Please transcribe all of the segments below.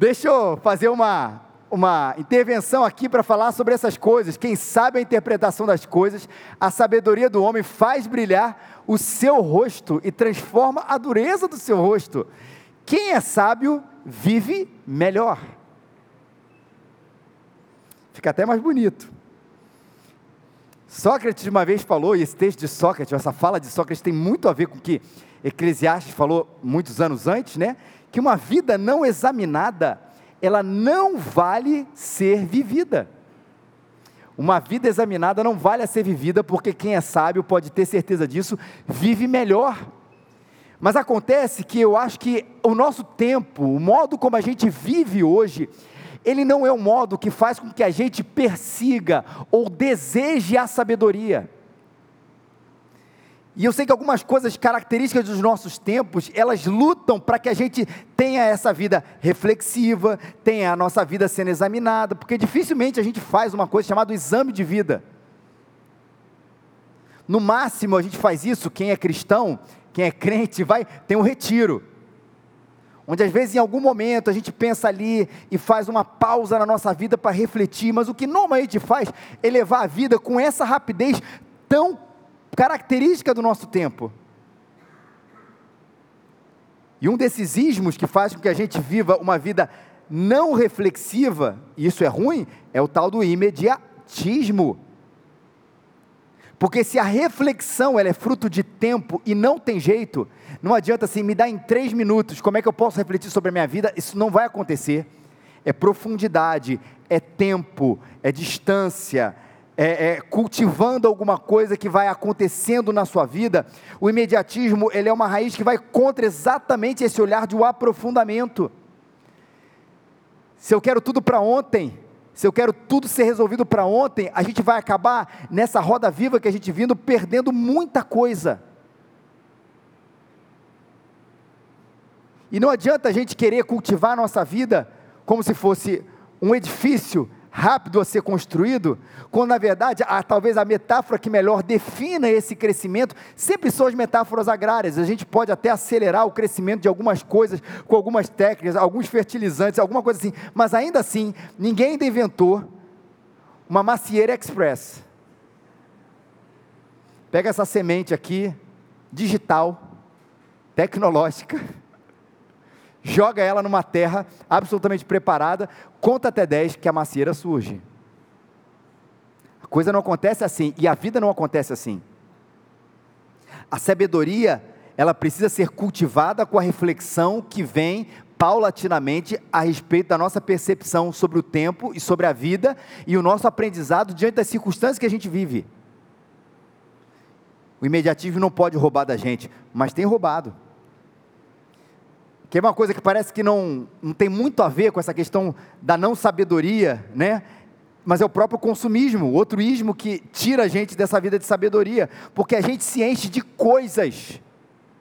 Deixa eu fazer uma, uma intervenção aqui para falar sobre essas coisas. Quem sabe a interpretação das coisas, a sabedoria do homem faz brilhar o seu rosto e transforma a dureza do seu rosto. Quem é sábio vive melhor. Fica até mais bonito. Sócrates uma vez falou, e esse texto de Sócrates, essa fala de Sócrates tem muito a ver com o que Eclesiastes falou muitos anos antes, né? Que uma vida não examinada, ela não vale ser vivida. Uma vida examinada não vale a ser vivida, porque quem é sábio pode ter certeza disso, vive melhor. Mas acontece que eu acho que o nosso tempo, o modo como a gente vive hoje, ele não é um modo que faz com que a gente persiga ou deseje a sabedoria. E eu sei que algumas coisas características dos nossos tempos, elas lutam para que a gente tenha essa vida reflexiva, tenha a nossa vida sendo examinada, porque dificilmente a gente faz uma coisa chamada exame de vida. No máximo a gente faz isso, quem é cristão, quem é crente, vai, tem um retiro onde às vezes em algum momento a gente pensa ali e faz uma pausa na nossa vida para refletir, mas o que normalmente faz é levar a vida com essa rapidez tão característica do nosso tempo. E um desses ismos que faz com que a gente viva uma vida não reflexiva, e isso é ruim, é o tal do imediatismo. Porque se a reflexão ela é fruto de tempo e não tem jeito, não adianta assim, me dá em três minutos, como é que eu posso refletir sobre a minha vida? Isso não vai acontecer. É profundidade, é tempo, é distância, é, é, cultivando alguma coisa que vai acontecendo na sua vida. O imediatismo ele é uma raiz que vai contra exatamente esse olhar de um aprofundamento. Se eu quero tudo para ontem, se eu quero tudo ser resolvido para ontem, a gente vai acabar nessa roda viva que a gente vindo perdendo muita coisa. E não adianta a gente querer cultivar a nossa vida como se fosse um edifício rápido a ser construído, quando na verdade, a, talvez a metáfora que melhor defina esse crescimento sempre são as metáforas agrárias. A gente pode até acelerar o crescimento de algumas coisas com algumas técnicas, alguns fertilizantes, alguma coisa assim, mas ainda assim, ninguém ainda inventou uma macieira express. Pega essa semente aqui, digital, tecnológica, joga ela numa terra absolutamente preparada, conta até 10 que a macieira surge. A coisa não acontece assim e a vida não acontece assim. A sabedoria, ela precisa ser cultivada com a reflexão que vem paulatinamente a respeito da nossa percepção sobre o tempo e sobre a vida e o nosso aprendizado diante das circunstâncias que a gente vive. O imediatismo não pode roubar da gente, mas tem roubado que é uma coisa que parece que não, não tem muito a ver com essa questão da não sabedoria, né? Mas é o próprio consumismo, outro ismo que tira a gente dessa vida de sabedoria, porque a gente se enche de coisas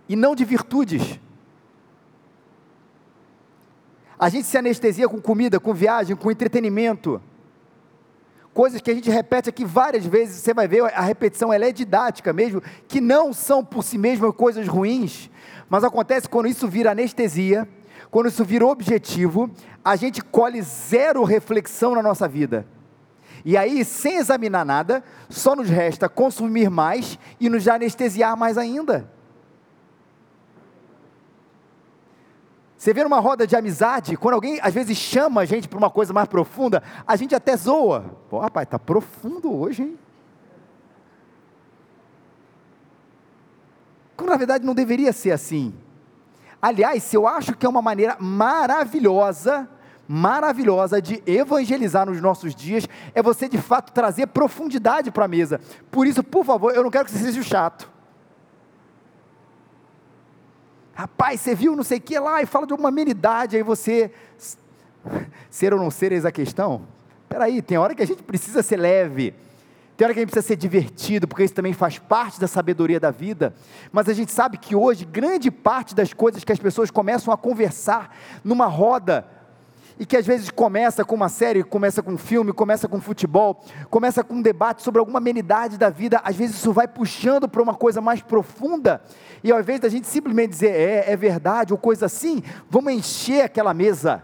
e não de virtudes. A gente se anestesia com comida, com viagem, com entretenimento. Coisas que a gente repete aqui várias vezes, você vai ver, a repetição ela é didática mesmo, que não são por si mesmas coisas ruins, mas acontece quando isso vira anestesia, quando isso vira objetivo, a gente colhe zero reflexão na nossa vida. E aí, sem examinar nada, só nos resta consumir mais e nos anestesiar mais ainda. Você vê numa roda de amizade, quando alguém às vezes chama a gente para uma coisa mais profunda, a gente até zoa. Pô, rapaz, está profundo hoje, hein? Quando na verdade não deveria ser assim. Aliás, eu acho que é uma maneira maravilhosa, maravilhosa de evangelizar nos nossos dias, é você de fato trazer profundidade para a mesa. Por isso, por favor, eu não quero que você seja chato. Rapaz, você viu não sei o que lá e fala de uma amenidade, aí você. Ser ou não ser, eis a questão? Espera aí, tem hora que a gente precisa ser leve tem hora que a gente precisa ser divertido, porque isso também faz parte da sabedoria da vida. Mas a gente sabe que hoje, grande parte das coisas que as pessoas começam a conversar numa roda, e que às vezes começa com uma série, começa com um filme, começa com futebol, começa com um debate sobre alguma amenidade da vida, às vezes isso vai puxando para uma coisa mais profunda, e ao invés da gente simplesmente dizer é, é verdade ou coisa assim, vamos encher aquela mesa.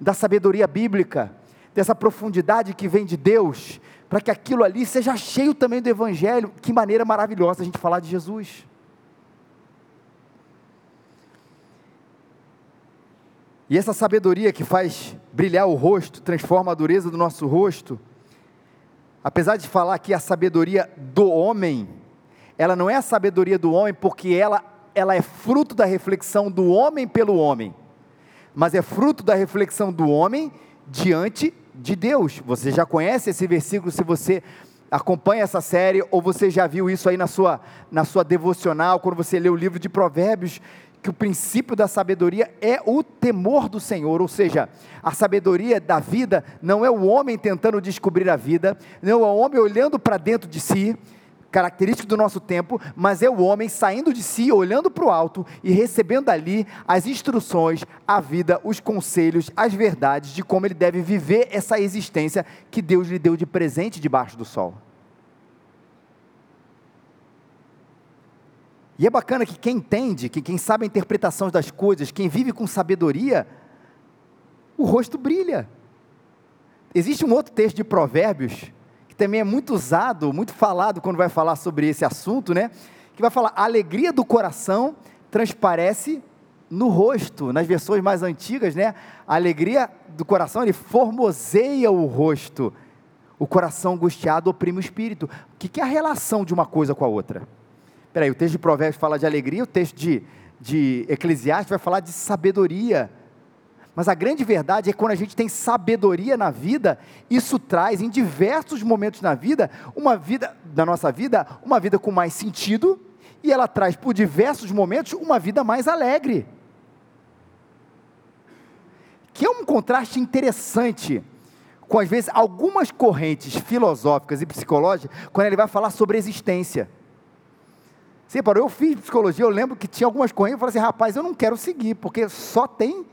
da sabedoria bíblica, dessa profundidade que vem de Deus, para que aquilo ali seja cheio também do Evangelho. Que maneira maravilhosa a gente falar de Jesus. E essa sabedoria que faz brilhar o rosto, transforma a dureza do nosso rosto, apesar de falar que a sabedoria do homem, ela não é a sabedoria do homem porque ela, ela é fruto da reflexão do homem pelo homem, mas é fruto da reflexão do homem diante de Deus. Você já conhece esse versículo se você acompanha essa série ou você já viu isso aí na sua, na sua devocional, quando você lê o livro de Provérbios, que o princípio da sabedoria é o temor do Senhor, ou seja, a sabedoria da vida não é o homem tentando descobrir a vida, não é o homem olhando para dentro de si, característico do nosso tempo, mas é o homem saindo de si, olhando para o alto e recebendo ali as instruções, a vida, os conselhos, as verdades de como ele deve viver essa existência que Deus lhe deu de presente debaixo do sol. E é bacana que quem entende, que quem sabe a interpretação das coisas, quem vive com sabedoria, o rosto brilha. Existe um outro texto de Provérbios, que também é muito usado, muito falado quando vai falar sobre esse assunto, né? Que vai falar: a alegria do coração transparece no rosto. Nas versões mais antigas, né? A alegria do coração, ele formoseia o rosto. O coração angustiado oprime o espírito. O que é a relação de uma coisa com a outra? Peraí, o texto de Provérbios fala de alegria, o texto de, de Eclesiastes vai falar de sabedoria. Mas a grande verdade é que quando a gente tem sabedoria na vida, isso traz em diversos momentos na vida, uma vida da nossa vida, uma vida com mais sentido, e ela traz por diversos momentos uma vida mais alegre. Que é um contraste interessante com às vezes algumas correntes filosóficas e psicológicas, quando ele vai falar sobre existência. Você parou? Eu fiz psicologia, eu lembro que tinha algumas correntes, eu falei assim, rapaz, eu não quero seguir, porque só tem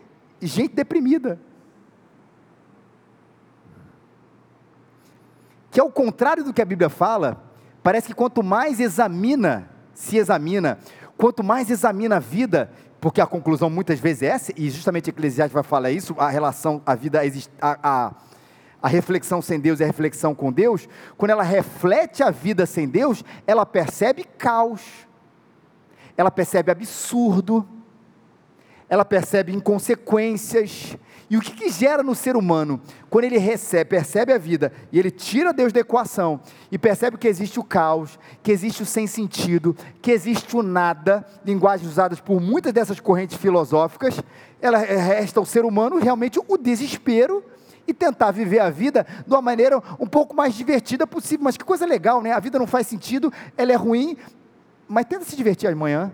gente deprimida. Que é o contrário do que a Bíblia fala, parece que quanto mais examina, se examina, quanto mais examina a vida, porque a conclusão muitas vezes é essa, e justamente Eclesiastes vai falar isso, a relação, a vida, a, a, a reflexão sem Deus e a reflexão com Deus, quando ela reflete a vida sem Deus, ela percebe caos, ela percebe absurdo, ela percebe inconsequências. E o que, que gera no ser humano? Quando ele recebe, percebe a vida e ele tira Deus da equação e percebe que existe o caos, que existe o sem sentido, que existe o nada, linguagens usadas por muitas dessas correntes filosóficas, ela resta ao ser humano realmente o desespero e tentar viver a vida de uma maneira um pouco mais divertida possível. Mas que coisa legal, né? A vida não faz sentido, ela é ruim, mas tenta se divertir amanhã.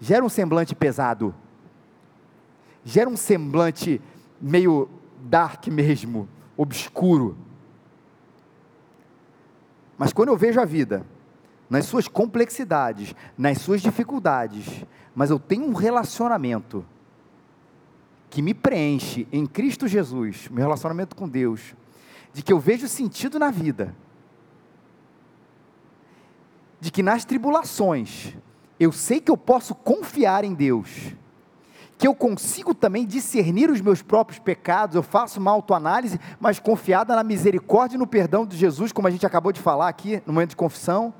Gera um semblante pesado. Gera um semblante meio dark mesmo, obscuro. Mas quando eu vejo a vida, nas suas complexidades, nas suas dificuldades, mas eu tenho um relacionamento que me preenche em Cristo Jesus, meu relacionamento com Deus, de que eu vejo sentido na vida, de que nas tribulações eu sei que eu posso confiar em Deus, que eu consigo também discernir os meus próprios pecados, eu faço uma autoanálise, mas confiada na misericórdia e no perdão de Jesus, como a gente acabou de falar aqui no momento de confissão,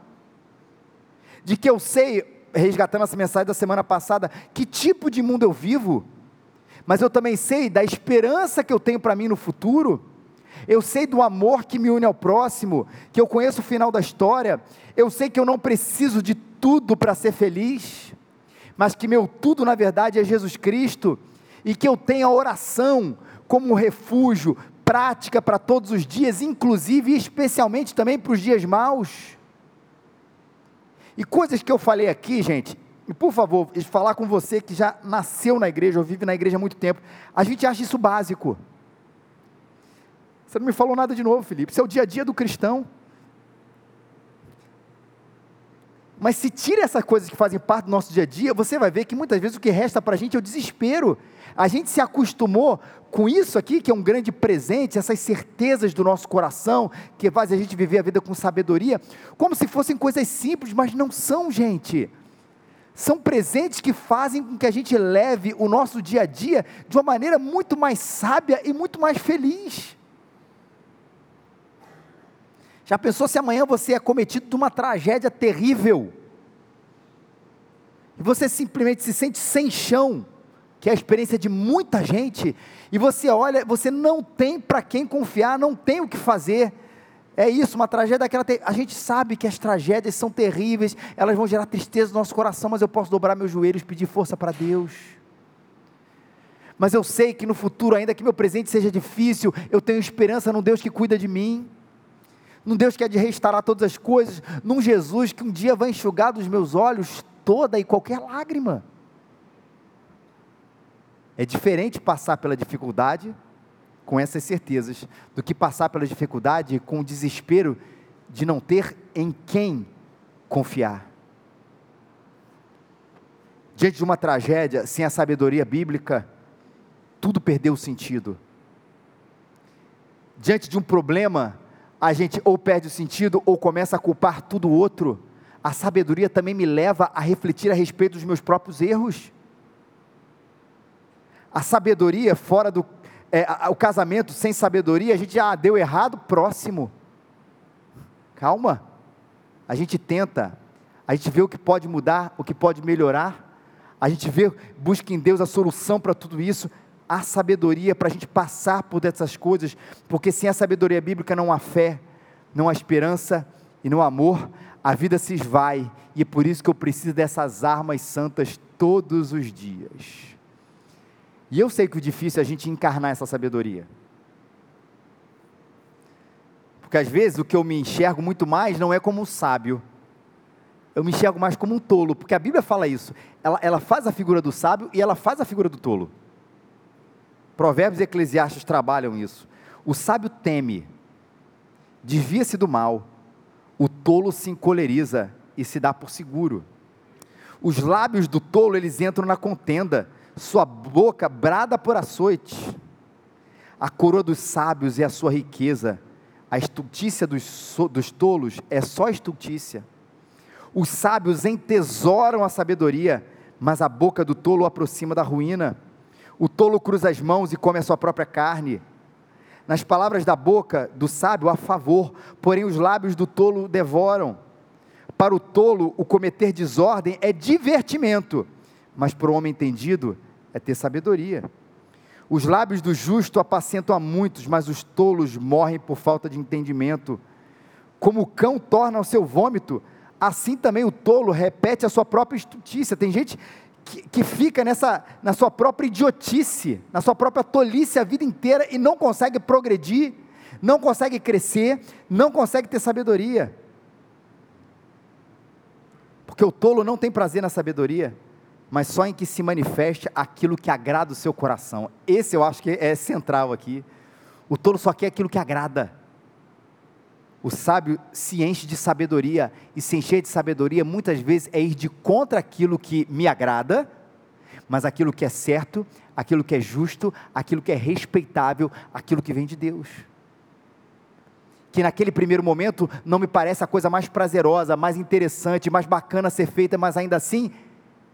de que eu sei, resgatando essa mensagem da semana passada, que tipo de mundo eu vivo, mas eu também sei da esperança que eu tenho para mim no futuro. Eu sei do amor que me une ao próximo, que eu conheço o final da história. Eu sei que eu não preciso de tudo para ser feliz, mas que meu tudo na verdade é Jesus Cristo e que eu tenho a oração como refúgio, prática para todos os dias, inclusive e especialmente também para os dias maus. E coisas que eu falei aqui, gente, e por favor, falar com você que já nasceu na igreja ou vive na igreja há muito tempo, a gente acha isso básico. Você não me falou nada de novo, Felipe. Isso é o dia a dia do cristão. Mas se tira essas coisas que fazem parte do nosso dia a dia, você vai ver que muitas vezes o que resta para a gente é o desespero. A gente se acostumou com isso aqui, que é um grande presente, essas certezas do nosso coração, que faz a gente viver a vida com sabedoria, como se fossem coisas simples, mas não são, gente São presentes que fazem com que a gente leve o nosso dia a dia de uma maneira muito mais sábia e muito mais feliz. Já pensou se amanhã você é cometido de uma tragédia terrível? E você simplesmente se sente sem chão, que é a experiência de muita gente, e você olha, você não tem para quem confiar, não tem o que fazer. É isso, uma tragédia daquela. A gente sabe que as tragédias são terríveis, elas vão gerar tristeza no nosso coração, mas eu posso dobrar meus joelhos, pedir força para Deus. Mas eu sei que no futuro, ainda que meu presente seja difícil, eu tenho esperança num Deus que cuida de mim, num Deus que é de restaurar todas as coisas, num Jesus que um dia vai enxugar dos meus olhos toda e qualquer lágrima. É diferente passar pela dificuldade com essas certezas, do que passar pela dificuldade com o desespero de não ter em quem confiar. Diante de uma tragédia, sem a sabedoria bíblica, tudo perdeu sentido. Diante de um problema, a gente ou perde o sentido ou começa a culpar tudo outro. A sabedoria também me leva a refletir a respeito dos meus próprios erros. A sabedoria fora do é, o casamento sem sabedoria, a gente já ah, deu errado, próximo. Calma. A gente tenta, a gente vê o que pode mudar, o que pode melhorar. A gente vê, busca em Deus a solução para tudo isso. Há sabedoria para a gente passar por dessas coisas, porque sem a sabedoria bíblica não há fé, não há esperança e não há amor. A vida se esvai e é por isso que eu preciso dessas armas santas todos os dias. E eu sei que o difícil é a gente encarnar essa sabedoria. Porque às vezes o que eu me enxergo muito mais não é como um sábio, eu me enxergo mais como um tolo, porque a Bíblia fala isso. Ela, ela faz a figura do sábio e ela faz a figura do tolo. Provérbios e Eclesiastes trabalham isso. O sábio teme, desvia-se do mal, o tolo se encoleriza e se dá por seguro. Os lábios do tolo eles entram na contenda, sua boca brada por açoite. A coroa dos sábios é a sua riqueza, a estultícia dos, dos tolos é só estultícia. Os sábios entesouram a sabedoria, mas a boca do tolo aproxima da ruína. O tolo cruza as mãos e come a sua própria carne. Nas palavras da boca do sábio há favor, porém os lábios do tolo devoram. Para o tolo, o cometer desordem é divertimento, mas para o homem entendido é ter sabedoria. Os lábios do justo apacentam a muitos, mas os tolos morrem por falta de entendimento. Como o cão torna o seu vômito, assim também o tolo repete a sua própria estutícia. Tem gente que, que, fica nessa, na sua própria idiotice, na sua própria tolice a vida inteira e não consegue progredir, não consegue crescer, não consegue ter sabedoria. Porque o tolo não tem prazer na sabedoria mas só em que se manifeste aquilo que agrada o seu coração. Esse eu acho que é central aqui. O tolo só quer aquilo que agrada. O sábio se enche de sabedoria, e se encher de sabedoria muitas vezes é ir de contra aquilo que me agrada, mas aquilo que é certo, aquilo que é justo, aquilo que é respeitável, aquilo que vem de Deus. Que naquele primeiro momento não me parece a coisa mais prazerosa, mais interessante, mais bacana a ser feita, mas ainda assim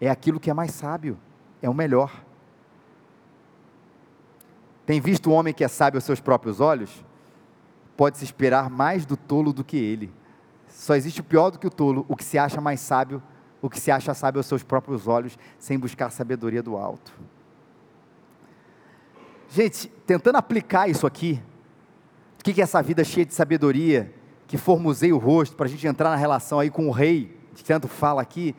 é aquilo que é mais sábio, é o melhor. Tem visto o homem que é sábio aos seus próprios olhos? Pode-se esperar mais do tolo do que ele. Só existe o pior do que o tolo, o que se acha mais sábio, o que se acha sábio aos seus próprios olhos, sem buscar sabedoria do alto. Gente, tentando aplicar isso aqui, o que é essa vida cheia de sabedoria, que formuseia o rosto, para a gente entrar na relação aí com o rei, que tanto fala aqui,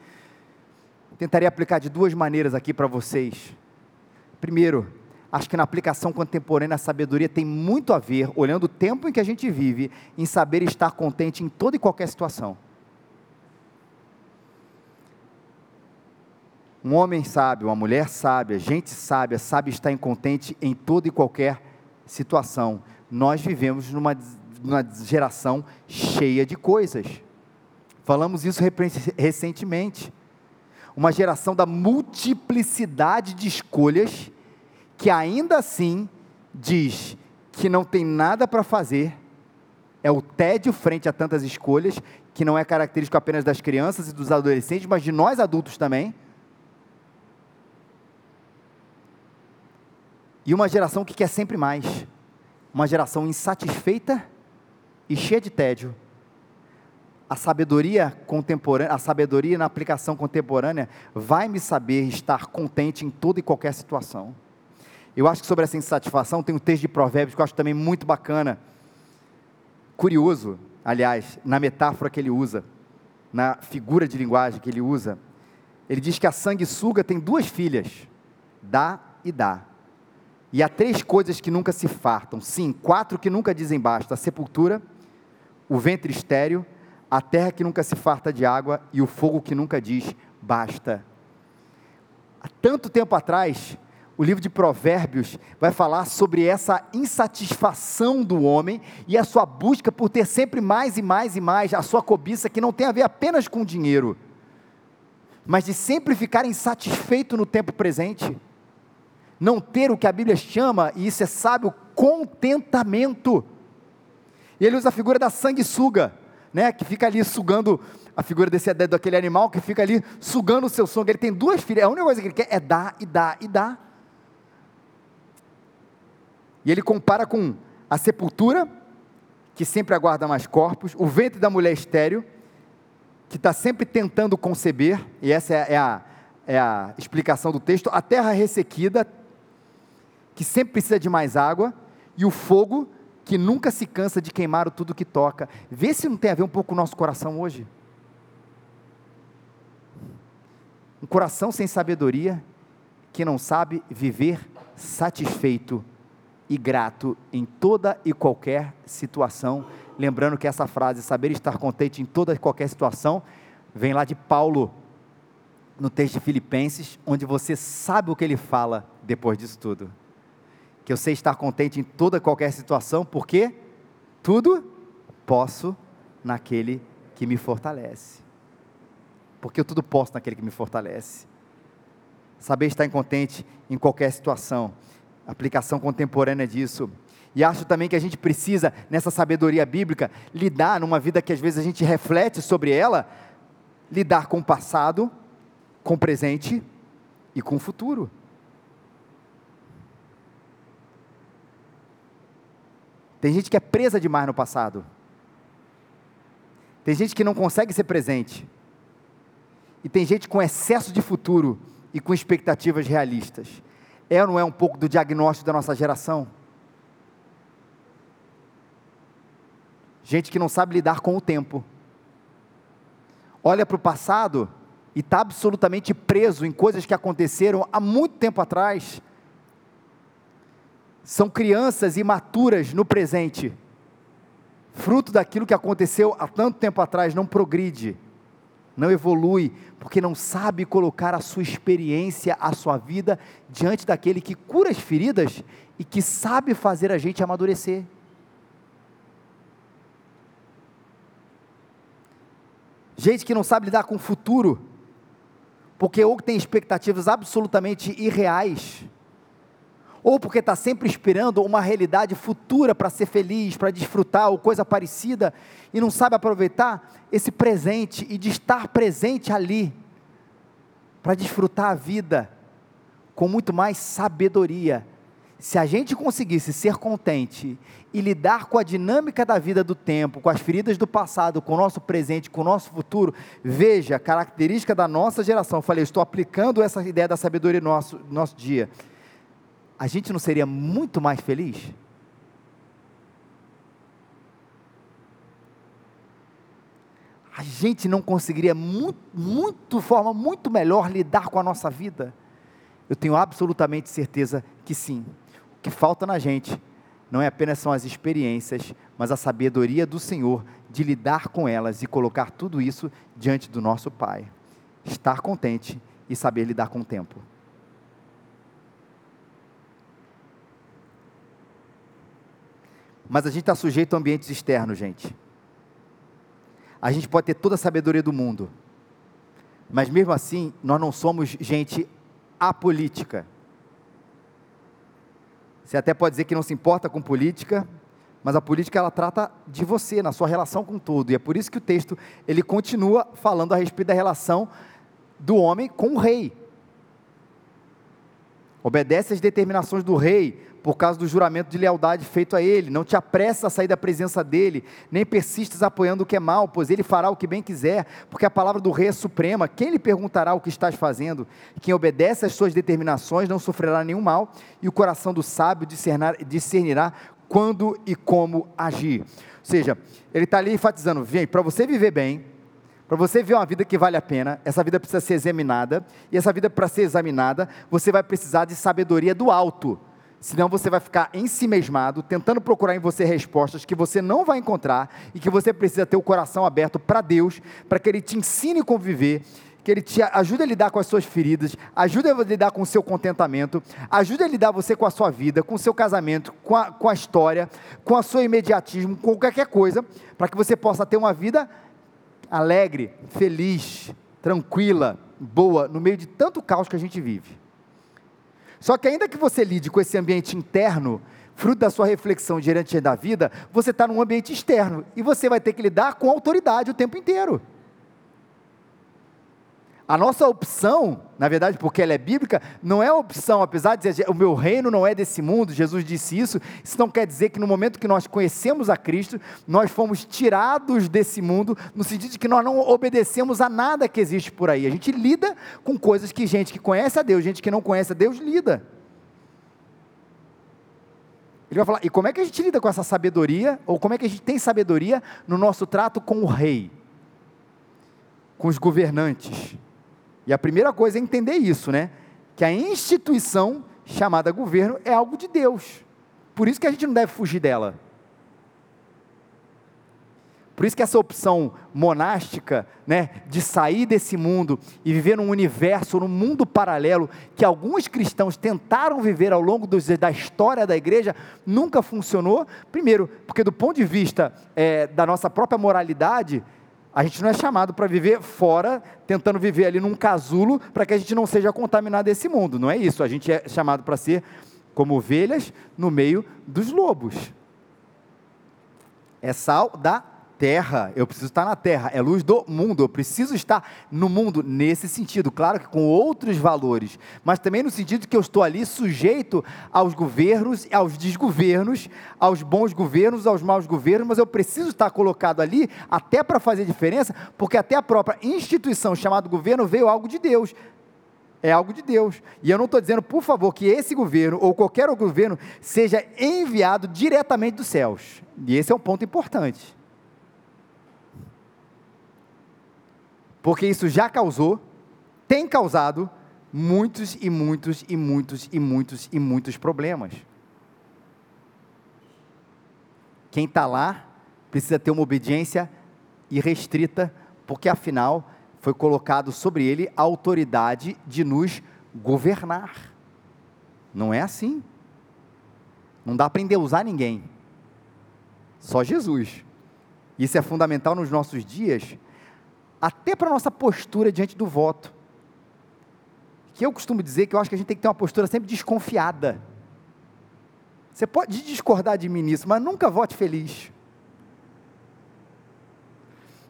Tentaria aplicar de duas maneiras aqui para vocês. Primeiro, acho que na aplicação contemporânea a sabedoria tem muito a ver, olhando o tempo em que a gente vive, em saber estar contente em toda e qualquer situação. Um homem sábio, uma mulher sábia, gente sábia, sabe estar incontente em toda e qualquer situação. Nós vivemos numa, numa geração cheia de coisas. Falamos isso recentemente uma geração da multiplicidade de escolhas, que ainda assim diz que não tem nada para fazer, é o tédio frente a tantas escolhas, que não é característico apenas das crianças e dos adolescentes, mas de nós adultos também. E uma geração que quer sempre mais. Uma geração insatisfeita e cheia de tédio. A sabedoria contemporânea, a sabedoria na aplicação contemporânea vai me saber estar contente em toda e qualquer situação. Eu acho que sobre essa insatisfação tem um texto de Provérbios que eu acho também muito bacana. Curioso, aliás, na metáfora que ele usa, na figura de linguagem que ele usa. Ele diz que a sanguessuga tem duas filhas, dá e dá. E há três coisas que nunca se fartam. Sim, quatro que nunca dizem basta: a sepultura, o ventre estéreo, a terra que nunca se farta de água e o fogo que nunca diz basta. Há tanto tempo atrás, o livro de Provérbios vai falar sobre essa insatisfação do homem e a sua busca por ter sempre mais e mais e mais, a sua cobiça que não tem a ver apenas com dinheiro, mas de sempre ficar insatisfeito no tempo presente não ter o que a Bíblia chama, e isso é sábio, contentamento. E ele usa a figura da sanguessuga, né, que fica ali sugando, a figura desse daquele animal que fica ali sugando o seu sangue. Ele tem duas filhas, a única coisa que ele quer é dar e dar e dar. E ele compara com a sepultura, que sempre aguarda mais corpos, o ventre da mulher estéreo, que está sempre tentando conceber, e essa é, é a, é a explicação do texto, a terra ressequida, que sempre precisa de mais água, e o fogo que nunca se cansa de queimar o tudo que toca. Vê se não tem a ver um pouco com o nosso coração hoje. Um coração sem sabedoria, que não sabe viver satisfeito e grato em toda e qualquer situação. Lembrando que essa frase, saber estar contente em toda e qualquer situação, vem lá de Paulo, no texto de Filipenses, onde você sabe o que ele fala depois disso tudo que eu sei estar contente em toda qualquer situação, porque tudo posso naquele que me fortalece. Porque eu tudo posso naquele que me fortalece. Saber estar contente em qualquer situação. Aplicação contemporânea disso. E acho também que a gente precisa, nessa sabedoria bíblica, lidar numa vida que às vezes a gente reflete sobre ela, lidar com o passado, com o presente e com o futuro. Tem gente que é presa demais no passado. Tem gente que não consegue ser presente. E tem gente com excesso de futuro e com expectativas realistas. É ou não é um pouco do diagnóstico da nossa geração? Gente que não sabe lidar com o tempo. Olha para o passado e está absolutamente preso em coisas que aconteceram há muito tempo atrás são crianças imaturas no presente, fruto daquilo que aconteceu há tanto tempo atrás, não progride, não evolui, porque não sabe colocar a sua experiência, a sua vida diante daquele que cura as feridas e que sabe fazer a gente amadurecer. Gente que não sabe lidar com o futuro, porque ou tem expectativas absolutamente irreais, ou porque está sempre esperando uma realidade futura para ser feliz, para desfrutar, ou coisa parecida, e não sabe aproveitar esse presente e de estar presente ali, para desfrutar a vida com muito mais sabedoria. Se a gente conseguisse ser contente e lidar com a dinâmica da vida do tempo, com as feridas do passado, com o nosso presente, com o nosso futuro, veja, característica da nossa geração. Eu falei, estou aplicando essa ideia da sabedoria no nosso, no nosso dia a gente não seria muito mais feliz? A gente não conseguiria muito, muito forma muito melhor lidar com a nossa vida? Eu tenho absolutamente certeza que sim. O que falta na gente não é apenas são as experiências, mas a sabedoria do Senhor de lidar com elas e colocar tudo isso diante do nosso Pai. Estar contente e saber lidar com o tempo. Mas a gente está sujeito a ambientes externos, gente. A gente pode ter toda a sabedoria do mundo, mas mesmo assim, nós não somos gente apolítica. Você até pode dizer que não se importa com política, mas a política ela trata de você, na sua relação com tudo. E é por isso que o texto ele continua falando a respeito da relação do homem com o rei. Obedece às determinações do rei, por causa do juramento de lealdade feito a ele. Não te apressas a sair da presença dele, nem persistes apoiando o que é mal, pois ele fará o que bem quiser, porque a palavra do rei é suprema. Quem lhe perguntará o que estás fazendo? Quem obedece às suas determinações não sofrerá nenhum mal, e o coração do sábio discernirá quando e como agir. Ou seja, ele está ali enfatizando: vem, para você viver bem, para você ver uma vida que vale a pena, essa vida precisa ser examinada, e essa vida, para ser examinada, você vai precisar de sabedoria do alto. Senão você vai ficar em si mesmado, tentando procurar em você respostas que você não vai encontrar e que você precisa ter o coração aberto para Deus, para que Ele te ensine a conviver, que Ele te ajude a lidar com as suas feridas, ajude a lidar com o seu contentamento, ajude a lidar você com a sua vida, com o seu casamento, com a, com a história, com o seu imediatismo, com qualquer coisa, para que você possa ter uma vida alegre, feliz, tranquila, boa, no meio de tanto caos que a gente vive. Só que ainda que você lide com esse ambiente interno, fruto da sua reflexão diante da vida, você está num ambiente externo e você vai ter que lidar com autoridade o tempo inteiro. A nossa opção, na verdade, porque ela é bíblica, não é opção, apesar de dizer o meu reino não é desse mundo, Jesus disse isso, isso não quer dizer que no momento que nós conhecemos a Cristo, nós fomos tirados desse mundo, no sentido de que nós não obedecemos a nada que existe por aí. A gente lida com coisas que gente que conhece a Deus, gente que não conhece a Deus, lida. Ele vai falar, e como é que a gente lida com essa sabedoria, ou como é que a gente tem sabedoria no nosso trato com o rei, com os governantes? E a primeira coisa é entender isso, né? Que a instituição chamada governo é algo de Deus. Por isso que a gente não deve fugir dela. Por isso que essa opção monástica, né, de sair desse mundo e viver num universo, num mundo paralelo, que alguns cristãos tentaram viver ao longo dos, da história da igreja, nunca funcionou. Primeiro, porque do ponto de vista é, da nossa própria moralidade, a gente não é chamado para viver fora, tentando viver ali num casulo, para que a gente não seja contaminado desse mundo. Não é isso. A gente é chamado para ser como ovelhas no meio dos lobos. É sal da terra, eu preciso estar na terra, é luz do mundo, eu preciso estar no mundo nesse sentido, claro que com outros valores, mas também no sentido que eu estou ali sujeito aos governos, aos desgovernos, aos bons governos, aos maus governos, mas eu preciso estar colocado ali até para fazer diferença, porque até a própria instituição chamada governo veio algo de Deus. É algo de Deus. E eu não estou dizendo, por favor, que esse governo ou qualquer outro governo seja enviado diretamente dos céus. E esse é um ponto importante. Porque isso já causou, tem causado muitos e muitos e muitos e muitos e muitos problemas. Quem está lá precisa ter uma obediência irrestrita, porque afinal foi colocado sobre ele a autoridade de nos governar. Não é assim. Não dá para endeusar ninguém. Só Jesus. Isso é fundamental nos nossos dias, até para a nossa postura diante do voto. Que eu costumo dizer que eu acho que a gente tem que ter uma postura sempre desconfiada. Você pode discordar de mim nisso, mas nunca vote feliz.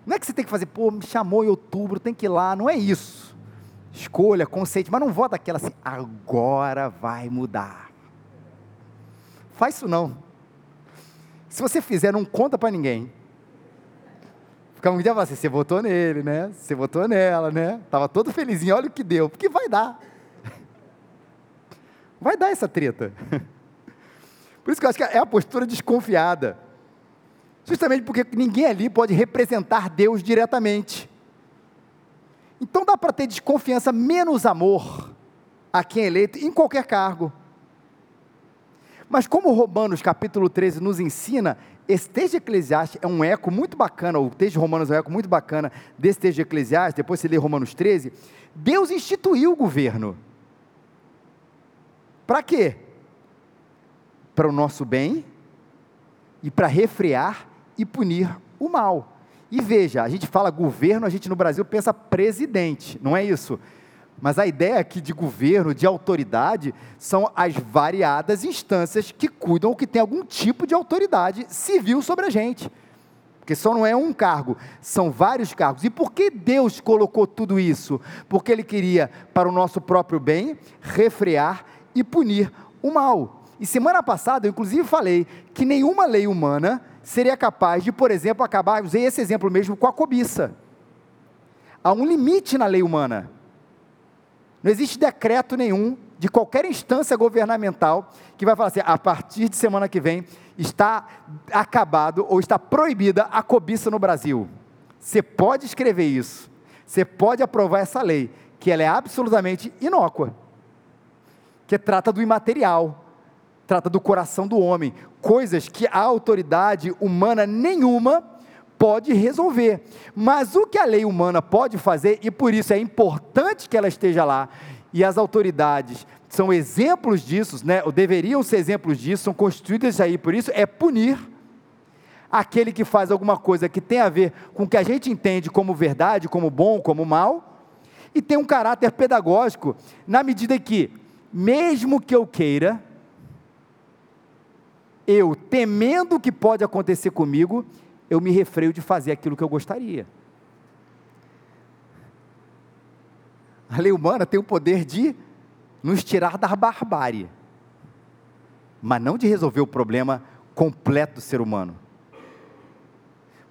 Não é que você tem que fazer, pô, me chamou em outubro, tem que ir lá, não é isso. Escolha, conceito, mas não vota aquela assim, agora vai mudar. Faz isso não. Se você fizer, não conta para ninguém. Fica um dia assim, você votou nele, né? Você votou nela, né? Tava todo felizinho, olha o que deu. Porque vai dar. Vai dar essa treta. Por isso que eu acho que é a postura desconfiada. Justamente porque ninguém ali pode representar Deus diretamente. Então dá para ter desconfiança menos amor a quem é eleito em qualquer cargo. Mas como Romanos capítulo 13 nos ensina, esse texto de Eclesiastes é um eco muito bacana, o texto de Romanos é um eco muito bacana desse texto de Eclesiastes, depois você lê Romanos 13. Deus instituiu o governo. Para quê? Para o nosso bem e para refrear e punir o mal. E veja, a gente fala governo, a gente no Brasil pensa presidente, não é isso? Mas a ideia aqui de governo, de autoridade, são as variadas instâncias que cuidam ou que têm algum tipo de autoridade civil sobre a gente. Porque só não é um cargo, são vários cargos. E por que Deus colocou tudo isso? Porque Ele queria, para o nosso próprio bem, refrear e punir o mal. E semana passada eu inclusive falei que nenhuma lei humana seria capaz de, por exemplo, acabar, usei esse exemplo mesmo, com a cobiça. Há um limite na lei humana. Não existe decreto nenhum de qualquer instância governamental que vai falar assim: a partir de semana que vem está acabado ou está proibida a cobiça no Brasil. Você pode escrever isso, você pode aprovar essa lei, que ela é absolutamente inócua, que trata do imaterial, trata do coração do homem, coisas que a autoridade humana nenhuma pode resolver. Mas o que a lei humana pode fazer, e por isso é importante que ela esteja lá, e as autoridades são exemplos disso, né, ou deveriam ser exemplos disso, são constituídas aí por isso, é punir aquele que faz alguma coisa que tem a ver com o que a gente entende como verdade, como bom, como mal, e tem um caráter pedagógico, na medida que, mesmo que eu queira, eu, temendo o que pode acontecer comigo, eu me refreio de fazer aquilo que eu gostaria. A lei humana tem o poder de nos tirar da barbárie, mas não de resolver o problema completo do ser humano.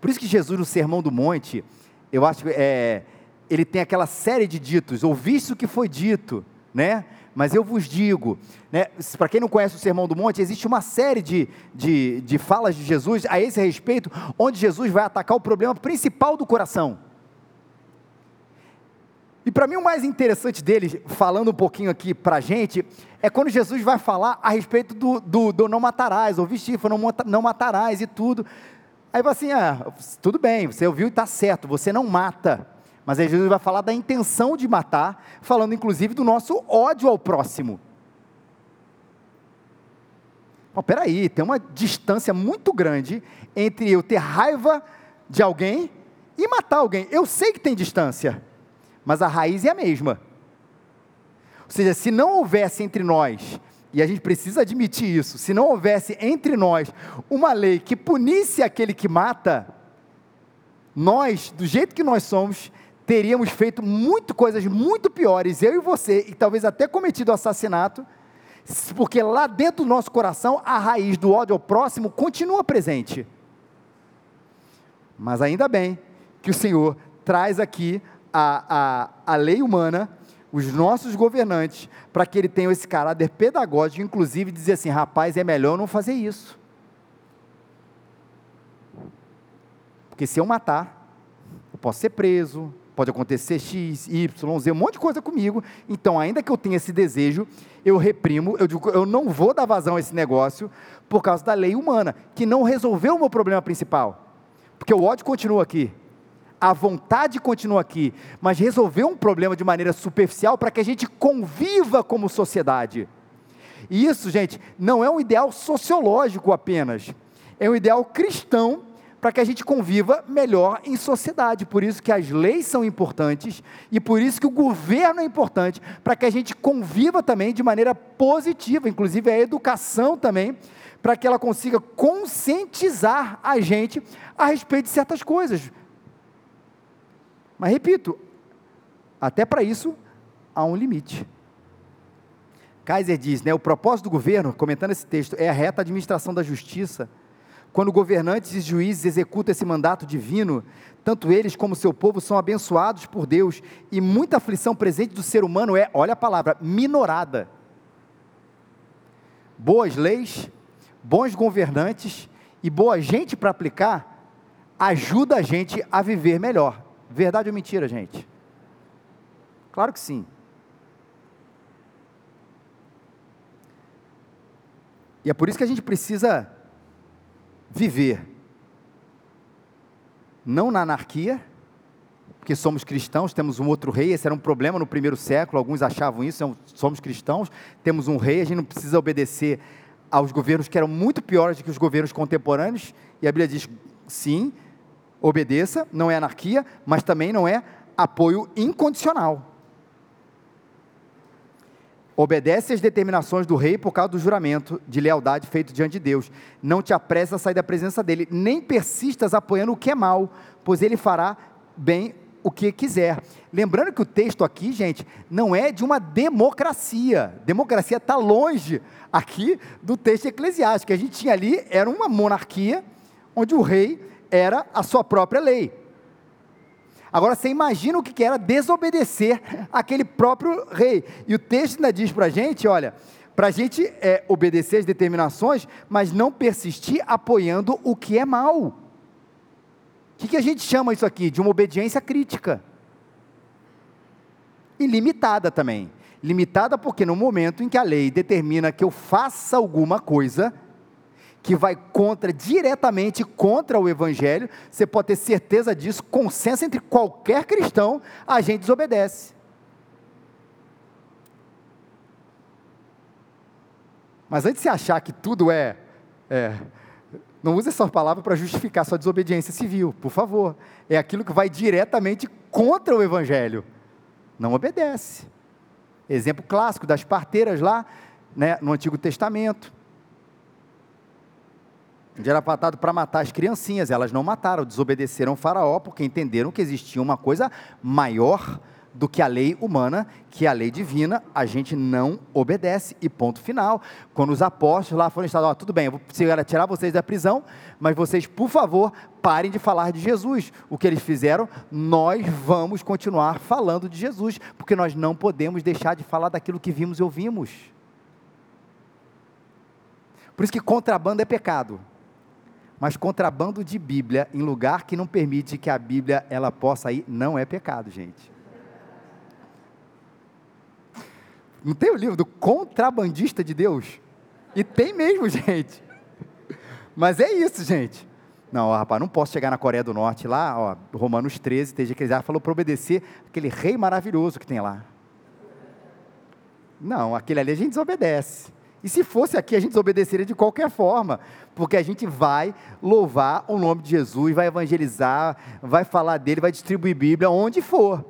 Por isso que Jesus, no Sermão do Monte, eu acho que é, ele tem aquela série de ditos, ouviste o que foi dito, né? mas eu vos digo, né, para quem não conhece o Sermão do Monte, existe uma série de, de, de falas de Jesus a esse respeito, onde Jesus vai atacar o problema principal do coração. E para mim o mais interessante dele, falando um pouquinho aqui para a gente, é quando Jesus vai falar a respeito do, do, do não matarás, ou vestir, não, não matarás e tudo. Aí vai assim, ah, tudo bem, você ouviu e está certo, você não mata. Mas aí Jesus vai falar da intenção de matar, falando inclusive do nosso ódio ao próximo. Peraí, tem uma distância muito grande entre eu ter raiva de alguém e matar alguém. Eu sei que tem distância, mas a raiz é a mesma. Ou seja, se não houvesse entre nós, e a gente precisa admitir isso, se não houvesse entre nós uma lei que punisse aquele que mata, nós, do jeito que nós somos, teríamos feito muito coisas muito piores, eu e você, e talvez até cometido assassinato, porque lá dentro do nosso coração a raiz do ódio ao próximo continua presente. Mas ainda bem que o Senhor traz aqui a, a, a lei humana, os nossos governantes, para que ele tenha esse caráter pedagógico, inclusive dizer assim: rapaz, é melhor não fazer isso. Porque se eu matar, eu posso ser preso, pode acontecer X, Y, Z, um monte de coisa comigo. Então, ainda que eu tenha esse desejo, eu reprimo, eu digo, eu não vou dar vazão a esse negócio por causa da lei humana, que não resolveu o meu problema principal. Porque o ódio continua aqui. A vontade continua aqui, mas resolveu um problema de maneira superficial para que a gente conviva como sociedade. E isso, gente, não é um ideal sociológico apenas, é um ideal cristão para que a gente conviva melhor em sociedade. Por isso que as leis são importantes e por isso que o governo é importante, para que a gente conviva também de maneira positiva, inclusive a educação também, para que ela consiga conscientizar a gente a respeito de certas coisas. Mas repito, até para isso há um limite. Kaiser diz, né, o propósito do governo, comentando esse texto, é a reta administração da justiça quando governantes e juízes executam esse mandato divino, tanto eles como seu povo são abençoados por Deus, e muita aflição presente do ser humano é, olha a palavra, minorada. Boas leis, bons governantes e boa gente para aplicar, ajuda a gente a viver melhor. Verdade ou mentira, gente? Claro que sim. E é por isso que a gente precisa viver não na anarquia, porque somos cristãos, temos um outro rei, esse era um problema no primeiro século, alguns achavam isso, somos cristãos, temos um rei, a gente não precisa obedecer aos governos que eram muito piores do que os governos contemporâneos, e a Bíblia diz, sim, obedeça, não é anarquia, mas também não é apoio incondicional. Obedece às determinações do rei por causa do juramento de lealdade feito diante de Deus. Não te apressa a sair da presença dele, nem persistas apoiando o que é mal, pois ele fará bem o que quiser. Lembrando que o texto aqui, gente, não é de uma democracia. Democracia está longe aqui do texto eclesiástico. A gente tinha ali era uma monarquia onde o rei era a sua própria lei. Agora você imagina o que era desobedecer aquele próprio rei. E o texto ainda diz para a gente: olha, para a gente é, obedecer as determinações, mas não persistir apoiando o que é mal. O que, que a gente chama isso aqui? De uma obediência crítica. E limitada também. Limitada porque no momento em que a lei determina que eu faça alguma coisa, que vai contra, diretamente contra o Evangelho, você pode ter certeza disso, consenso entre qualquer cristão, a gente desobedece. Mas antes de você achar que tudo é, é não use essa palavra para justificar sua desobediência civil, por favor. É aquilo que vai diretamente contra o Evangelho. Não obedece. Exemplo clássico das parteiras lá, né, no Antigo Testamento era patado para matar as criancinhas. Elas não mataram, desobedeceram o faraó, porque entenderam que existia uma coisa maior do que a lei humana, que é a lei divina, a gente não obedece, e ponto final. Quando os apóstolos lá foram instalados, oh, tudo bem, eu vou tirar vocês da prisão, mas vocês, por favor, parem de falar de Jesus. O que eles fizeram, nós vamos continuar falando de Jesus, porque nós não podemos deixar de falar daquilo que vimos e ouvimos. Por isso que contrabando é pecado mas contrabando de Bíblia em lugar que não permite que a Bíblia ela possa ir, não é pecado, gente. Não tem o livro do contrabandista de Deus? E tem mesmo, gente. Mas é isso, gente. Não, ó, rapaz, não posso chegar na Coreia do Norte lá, ó, Romanos 13, texto de falou para obedecer aquele rei maravilhoso que tem lá. Não, aquele ali a gente desobedece. E se fosse aqui, a gente desobedeceria de qualquer forma, porque a gente vai louvar o nome de Jesus, vai evangelizar, vai falar dele, vai distribuir Bíblia onde for.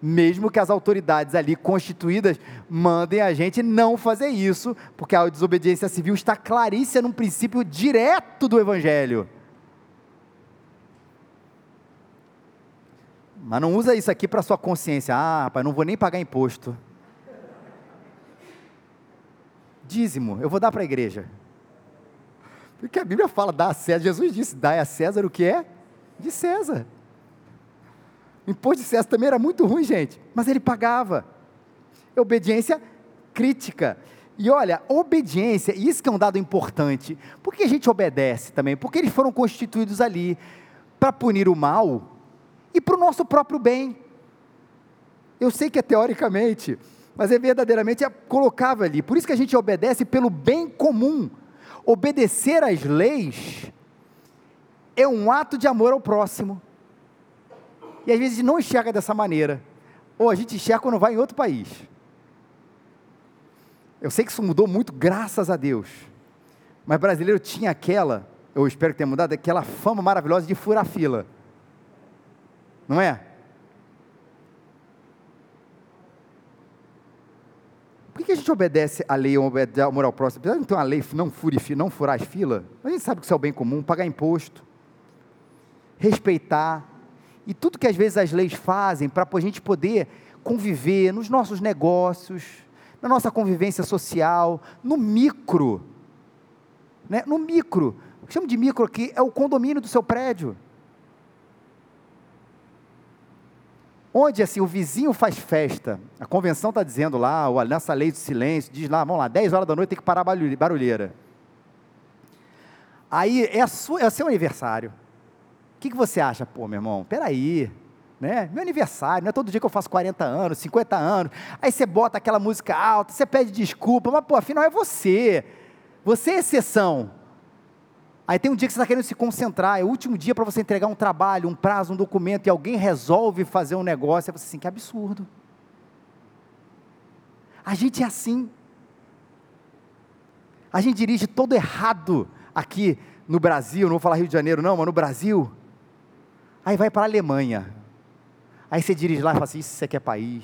Mesmo que as autoridades ali constituídas mandem a gente não fazer isso, porque a desobediência civil está claríssima num princípio direto do Evangelho. Mas não usa isso aqui para sua consciência. Ah, rapaz, não vou nem pagar imposto dízimo, eu vou dar para a igreja. Porque a Bíblia fala, dá a César, Jesus disse, dá a César o que é de César. O imposto de César também era muito ruim, gente, mas ele pagava. Obediência crítica. E olha, obediência, isso que é um dado importante, por que a gente obedece também? Porque eles foram constituídos ali para punir o mal e para o nosso próprio bem. Eu sei que é teoricamente, mas é verdadeiramente colocável ali. Por isso que a gente obedece pelo bem comum. Obedecer às leis é um ato de amor ao próximo. E às vezes não enxerga dessa maneira. Ou a gente enxerga quando vai em outro país. Eu sei que isso mudou muito, graças a Deus. Mas brasileiro tinha aquela, eu espero que tenha mudado, aquela fama maravilhosa de furar fila. Não é? Por que a gente obedece a lei ou obedece moral próxima? Apesar de não ter uma lei, não fure, não furar as filas, a gente sabe que isso é o bem comum, pagar imposto, respeitar, e tudo que às vezes as leis fazem para a gente poder conviver nos nossos negócios, na nossa convivência social, no micro, né? no micro, o que chamo de micro aqui é o condomínio do seu prédio. Onde assim o vizinho faz festa, a convenção está dizendo lá, nessa lei do silêncio, diz lá, vamos lá, 10 horas da noite tem que parar a barulheira. Aí é, sua, é seu aniversário. O que, que você acha? Pô, meu irmão, peraí, né? Meu aniversário, não é todo dia que eu faço 40 anos, 50 anos. Aí você bota aquela música alta, você pede desculpa, mas pô, afinal é você. Você é exceção. Aí tem um dia que você está querendo se concentrar, é o último dia para você entregar um trabalho, um prazo, um documento, e alguém resolve fazer um negócio, e você assim, que absurdo. A gente é assim. A gente dirige todo errado aqui no Brasil, não vou falar Rio de Janeiro não, mas no Brasil. Aí vai para a Alemanha. Aí você dirige lá e fala assim, isso aqui é país.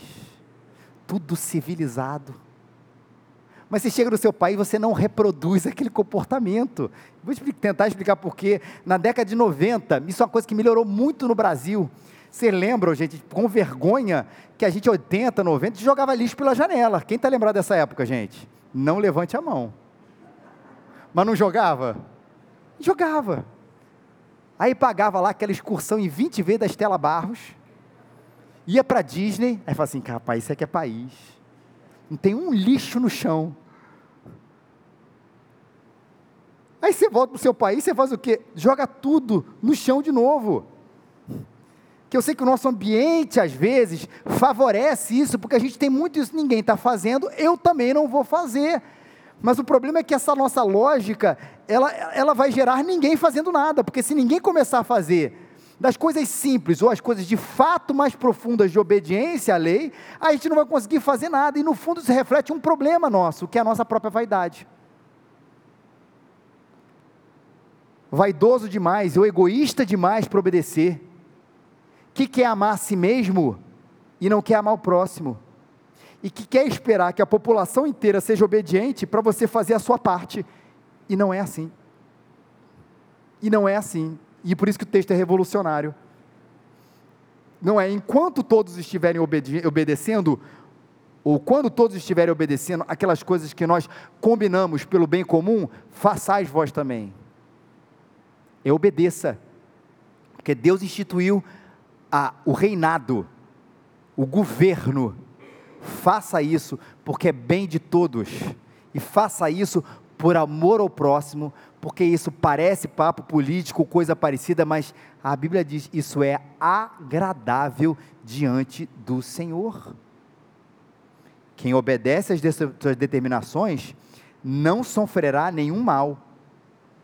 Tudo civilizado. Mas você chega no seu país e você não reproduz aquele comportamento. Vou tentar explicar por quê. Na década de 90, isso é uma coisa que melhorou muito no Brasil. Você lembra, gente, com vergonha, que a gente, 80, 90, jogava lixo pela janela. Quem está lembrado dessa época, gente? Não levante a mão. Mas não jogava? Jogava. Aí pagava lá aquela excursão em 20 vezes da Estela Barros. Ia para Disney. Aí fala assim, rapaz, isso aqui é país não tem um lixo no chão. Aí você volta para o seu país, você faz o quê? Joga tudo no chão de novo. Que eu sei que o nosso ambiente, às vezes, favorece isso, porque a gente tem muito isso, ninguém está fazendo, eu também não vou fazer. Mas o problema é que essa nossa lógica, ela, ela vai gerar ninguém fazendo nada, porque se ninguém começar a fazer das coisas simples ou as coisas de fato mais profundas de obediência à lei, a gente não vai conseguir fazer nada, e no fundo isso reflete um problema nosso, que é a nossa própria vaidade. Vaidoso demais ou egoísta demais para obedecer, que quer amar a si mesmo e não quer amar o próximo, e que quer esperar que a população inteira seja obediente para você fazer a sua parte, e não é assim. E não é assim. E por isso que o texto é revolucionário. Não é enquanto todos estiverem obede obedecendo, ou quando todos estiverem obedecendo aquelas coisas que nós combinamos pelo bem comum, façais vós também. É obedeça. Porque Deus instituiu a, o reinado, o governo. Faça isso porque é bem de todos. E faça isso por amor ao próximo, porque isso parece papo político, coisa parecida, mas a Bíblia diz: isso é agradável diante do Senhor. Quem obedece às suas determinações não sofrerá nenhum mal.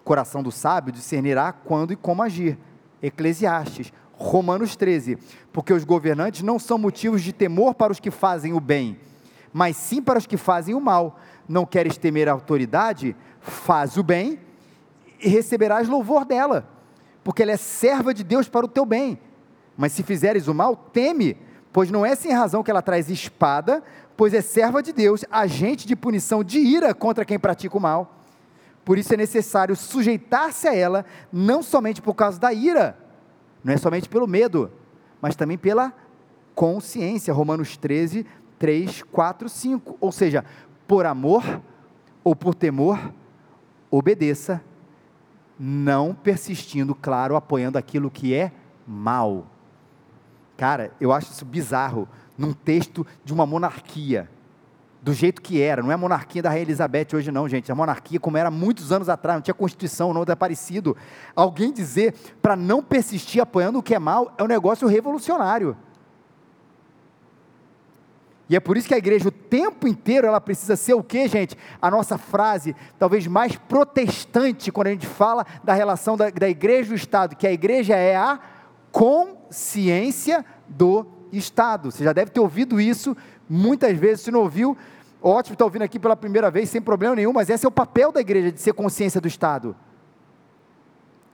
O coração do sábio discernirá quando e como agir. Eclesiastes, Romanos 13. Porque os governantes não são motivos de temor para os que fazem o bem, mas sim para os que fazem o mal. Não queres temer a autoridade? Faz o bem e receberás louvor dela, porque ela é serva de Deus para o teu bem. Mas se fizeres o mal, teme, pois não é sem razão que ela traz espada, pois é serva de Deus, agente de punição de ira contra quem pratica o mal. Por isso é necessário sujeitar-se a ela, não somente por causa da ira, não é somente pelo medo, mas também pela consciência. Romanos 13, 3, 4, 5. Ou seja, por amor ou por temor, obedeça não persistindo, claro, apoiando aquilo que é mal. Cara, eu acho isso bizarro num texto de uma monarquia, do jeito que era, não é a monarquia da Rainha Elizabeth hoje não, gente, a monarquia como era muitos anos atrás, não tinha constituição, não era parecido. Alguém dizer para não persistir apoiando o que é mal é um negócio revolucionário. E é por isso que a igreja o tempo inteiro ela precisa ser o que, gente? A nossa frase talvez mais protestante quando a gente fala da relação da, da igreja e do Estado, que a igreja é a consciência do Estado. Você já deve ter ouvido isso muitas vezes, se não ouviu, ótimo, está ouvindo aqui pela primeira vez, sem problema nenhum, mas esse é o papel da igreja, de ser consciência do Estado.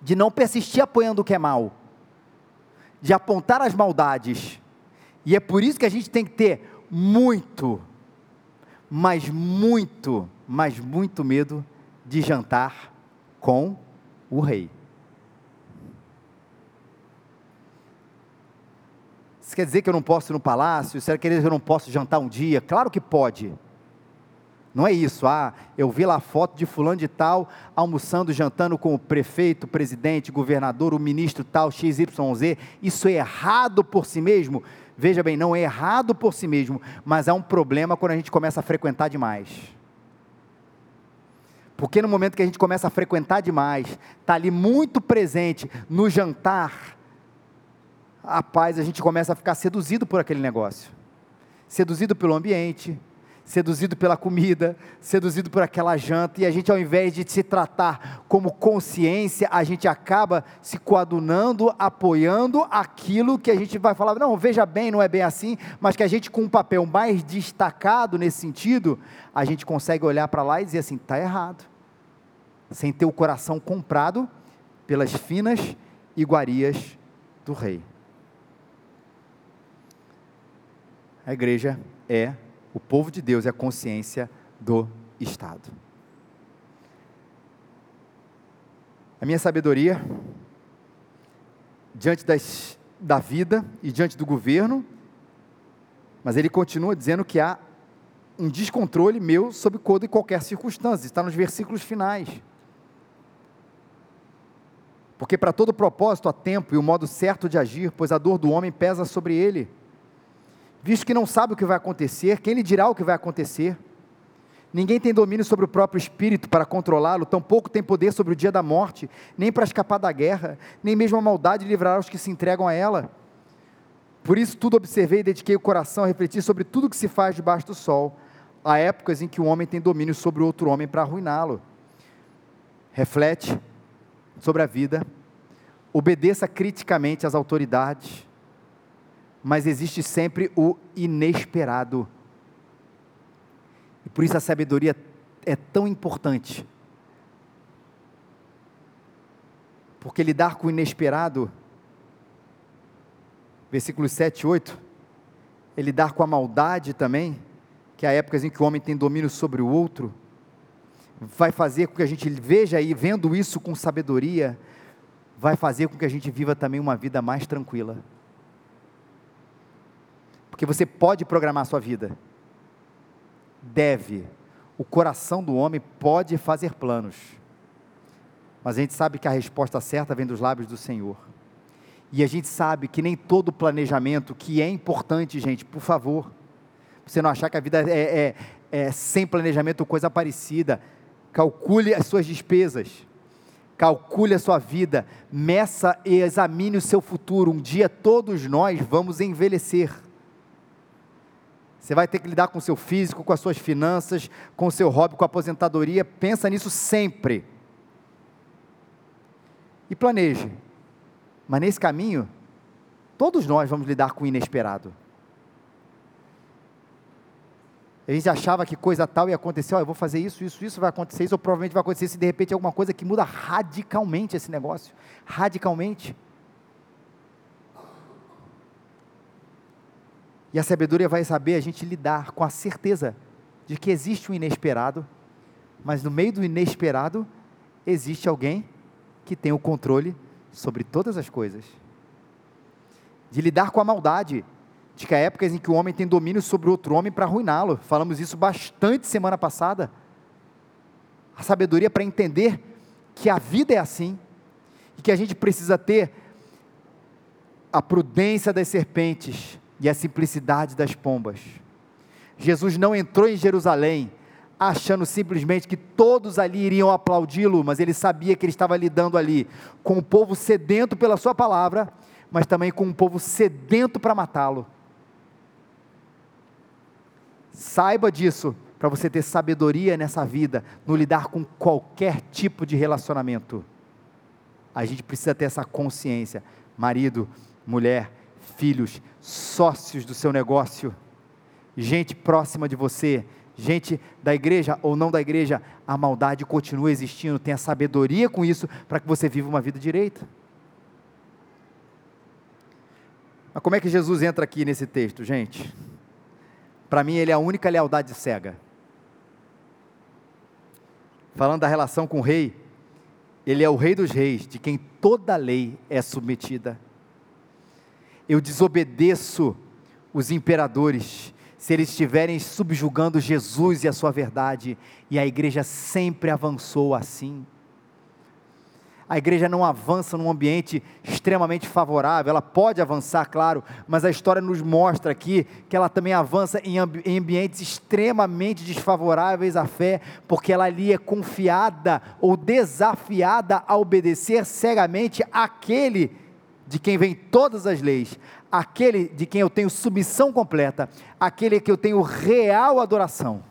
De não persistir apoiando o que é mal. De apontar as maldades. E é por isso que a gente tem que ter muito, mas muito, mas muito medo de jantar com o rei. Isso quer dizer que eu não posso ir no palácio? Dizer que eu não posso jantar um dia? Claro que pode. Não é isso, ah, eu vi lá foto de fulano de tal, almoçando, jantando com o prefeito, presidente, governador, o ministro tal, XYZ. Isso é errado por si mesmo? Veja bem, não é errado por si mesmo, mas há um problema quando a gente começa a frequentar demais. Porque no momento que a gente começa a frequentar demais, está ali muito presente no jantar, a paz, a gente começa a ficar seduzido por aquele negócio, seduzido pelo ambiente, seduzido pela comida, seduzido por aquela janta, e a gente, ao invés de se tratar como consciência, a gente acaba se coadunando, apoiando aquilo que a gente vai falar, não, veja bem, não é bem assim, mas que a gente, com um papel mais destacado nesse sentido, a gente consegue olhar para lá e dizer assim: está errado, sem ter o coração comprado pelas finas iguarias do rei. A igreja é o povo de Deus é a consciência do estado. A minha sabedoria, diante das, da vida e diante do governo, mas ele continua dizendo que há um descontrole meu sobre toda e qualquer circunstância, está nos versículos finais. Porque para todo propósito há tempo e o modo certo de agir, pois a dor do homem pesa sobre ele. Visto que não sabe o que vai acontecer, quem lhe dirá o que vai acontecer? Ninguém tem domínio sobre o próprio espírito para controlá-lo, tampouco tem poder sobre o dia da morte, nem para escapar da guerra, nem mesmo a maldade livrará os que se entregam a ela. Por isso, tudo observei e dediquei o coração a refletir sobre tudo que se faz debaixo do sol. Há épocas em que o homem tem domínio sobre outro homem para arruiná-lo. Reflete sobre a vida, obedeça criticamente às autoridades, mas existe sempre o inesperado. E por isso a sabedoria é tão importante. Porque lidar com o inesperado versículos 7 e 8, ele lidar com a maldade também, que há épocas em que o homem tem domínio sobre o outro, vai fazer com que a gente veja aí, vendo isso com sabedoria, vai fazer com que a gente viva também uma vida mais tranquila. Porque você pode programar a sua vida, deve. O coração do homem pode fazer planos, mas a gente sabe que a resposta certa vem dos lábios do Senhor. E a gente sabe que nem todo planejamento, que é importante, gente, por favor, você não achar que a vida é, é, é sem planejamento coisa parecida. Calcule as suas despesas, calcule a sua vida, meça e examine o seu futuro. Um dia todos nós vamos envelhecer. Você vai ter que lidar com o seu físico, com as suas finanças, com o seu hobby, com a aposentadoria. Pensa nisso sempre. E planeje. Mas nesse caminho, todos nós vamos lidar com o inesperado. A gente achava que coisa tal ia acontecer, oh, eu vou fazer isso, isso, isso vai acontecer, isso ou provavelmente vai acontecer, se de repente é alguma coisa que muda radicalmente esse negócio, radicalmente. E a sabedoria vai saber a gente lidar com a certeza de que existe um inesperado, mas no meio do inesperado existe alguém que tem o controle sobre todas as coisas, de lidar com a maldade, de que há épocas em que o homem tem domínio sobre outro homem para arruiná-lo. Falamos isso bastante semana passada. A sabedoria para entender que a vida é assim e que a gente precisa ter a prudência das serpentes e a simplicidade das pombas. Jesus não entrou em Jerusalém achando simplesmente que todos ali iriam aplaudi-lo, mas ele sabia que ele estava lidando ali com o povo sedento pela sua palavra, mas também com um povo sedento para matá-lo. Saiba disso, para você ter sabedoria nessa vida, no lidar com qualquer tipo de relacionamento. A gente precisa ter essa consciência. Marido, mulher, filhos, sócios do seu negócio, gente próxima de você, gente da igreja ou não da igreja, a maldade continua existindo, tenha sabedoria com isso para que você viva uma vida direita. Mas como é que Jesus entra aqui nesse texto, gente? Para mim, ele é a única lealdade cega. Falando da relação com o rei, ele é o rei dos reis, de quem toda lei é submetida. Eu desobedeço os imperadores, se eles estiverem subjugando Jesus e a sua verdade, e a igreja sempre avançou assim. A igreja não avança num ambiente extremamente favorável, ela pode avançar, claro, mas a história nos mostra aqui que ela também avança em, ambi em ambientes extremamente desfavoráveis à fé, porque ela ali é confiada ou desafiada a obedecer cegamente aquele de quem vem todas as leis, aquele de quem eu tenho submissão completa, aquele que eu tenho real adoração.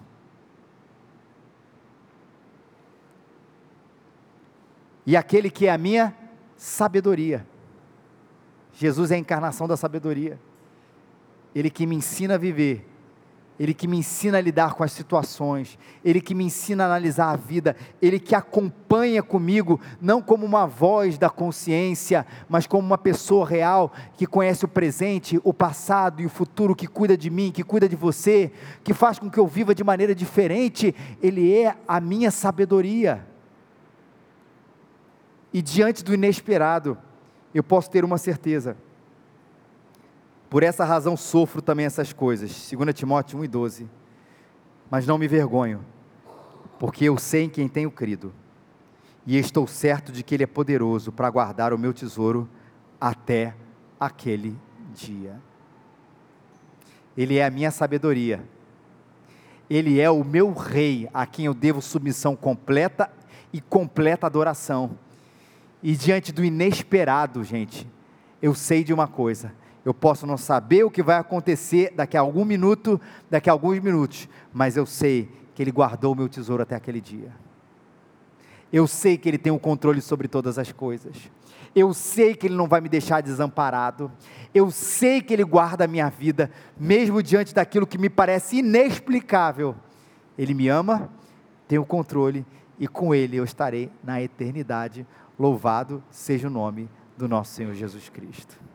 E aquele que é a minha sabedoria. Jesus é a encarnação da sabedoria. Ele que me ensina a viver Ele que me ensina a lidar com as situações, Ele que me ensina a analisar a vida, Ele que acompanha comigo, não como uma voz da consciência, mas como uma pessoa real que conhece o presente, o passado e o futuro, que cuida de mim, que cuida de você, que faz com que eu viva de maneira diferente. Ele é a minha sabedoria. E diante do inesperado, eu posso ter uma certeza por essa razão sofro também essas coisas. 2 Timóteo 1 e 12. Mas não me vergonho, porque eu sei em quem tenho crido, e estou certo de que Ele é poderoso para guardar o meu tesouro até aquele dia. Ele é a minha sabedoria, Ele é o meu rei, a quem eu devo submissão completa e completa adoração. E diante do inesperado, gente, eu sei de uma coisa: eu posso não saber o que vai acontecer daqui a algum minuto, daqui a alguns minutos, mas eu sei que Ele guardou o meu tesouro até aquele dia. Eu sei que Ele tem o controle sobre todas as coisas. Eu sei que Ele não vai me deixar desamparado. Eu sei que Ele guarda a minha vida, mesmo diante daquilo que me parece inexplicável. Ele me ama, tem o controle e com Ele eu estarei na eternidade. Louvado seja o nome do nosso Senhor Jesus Cristo.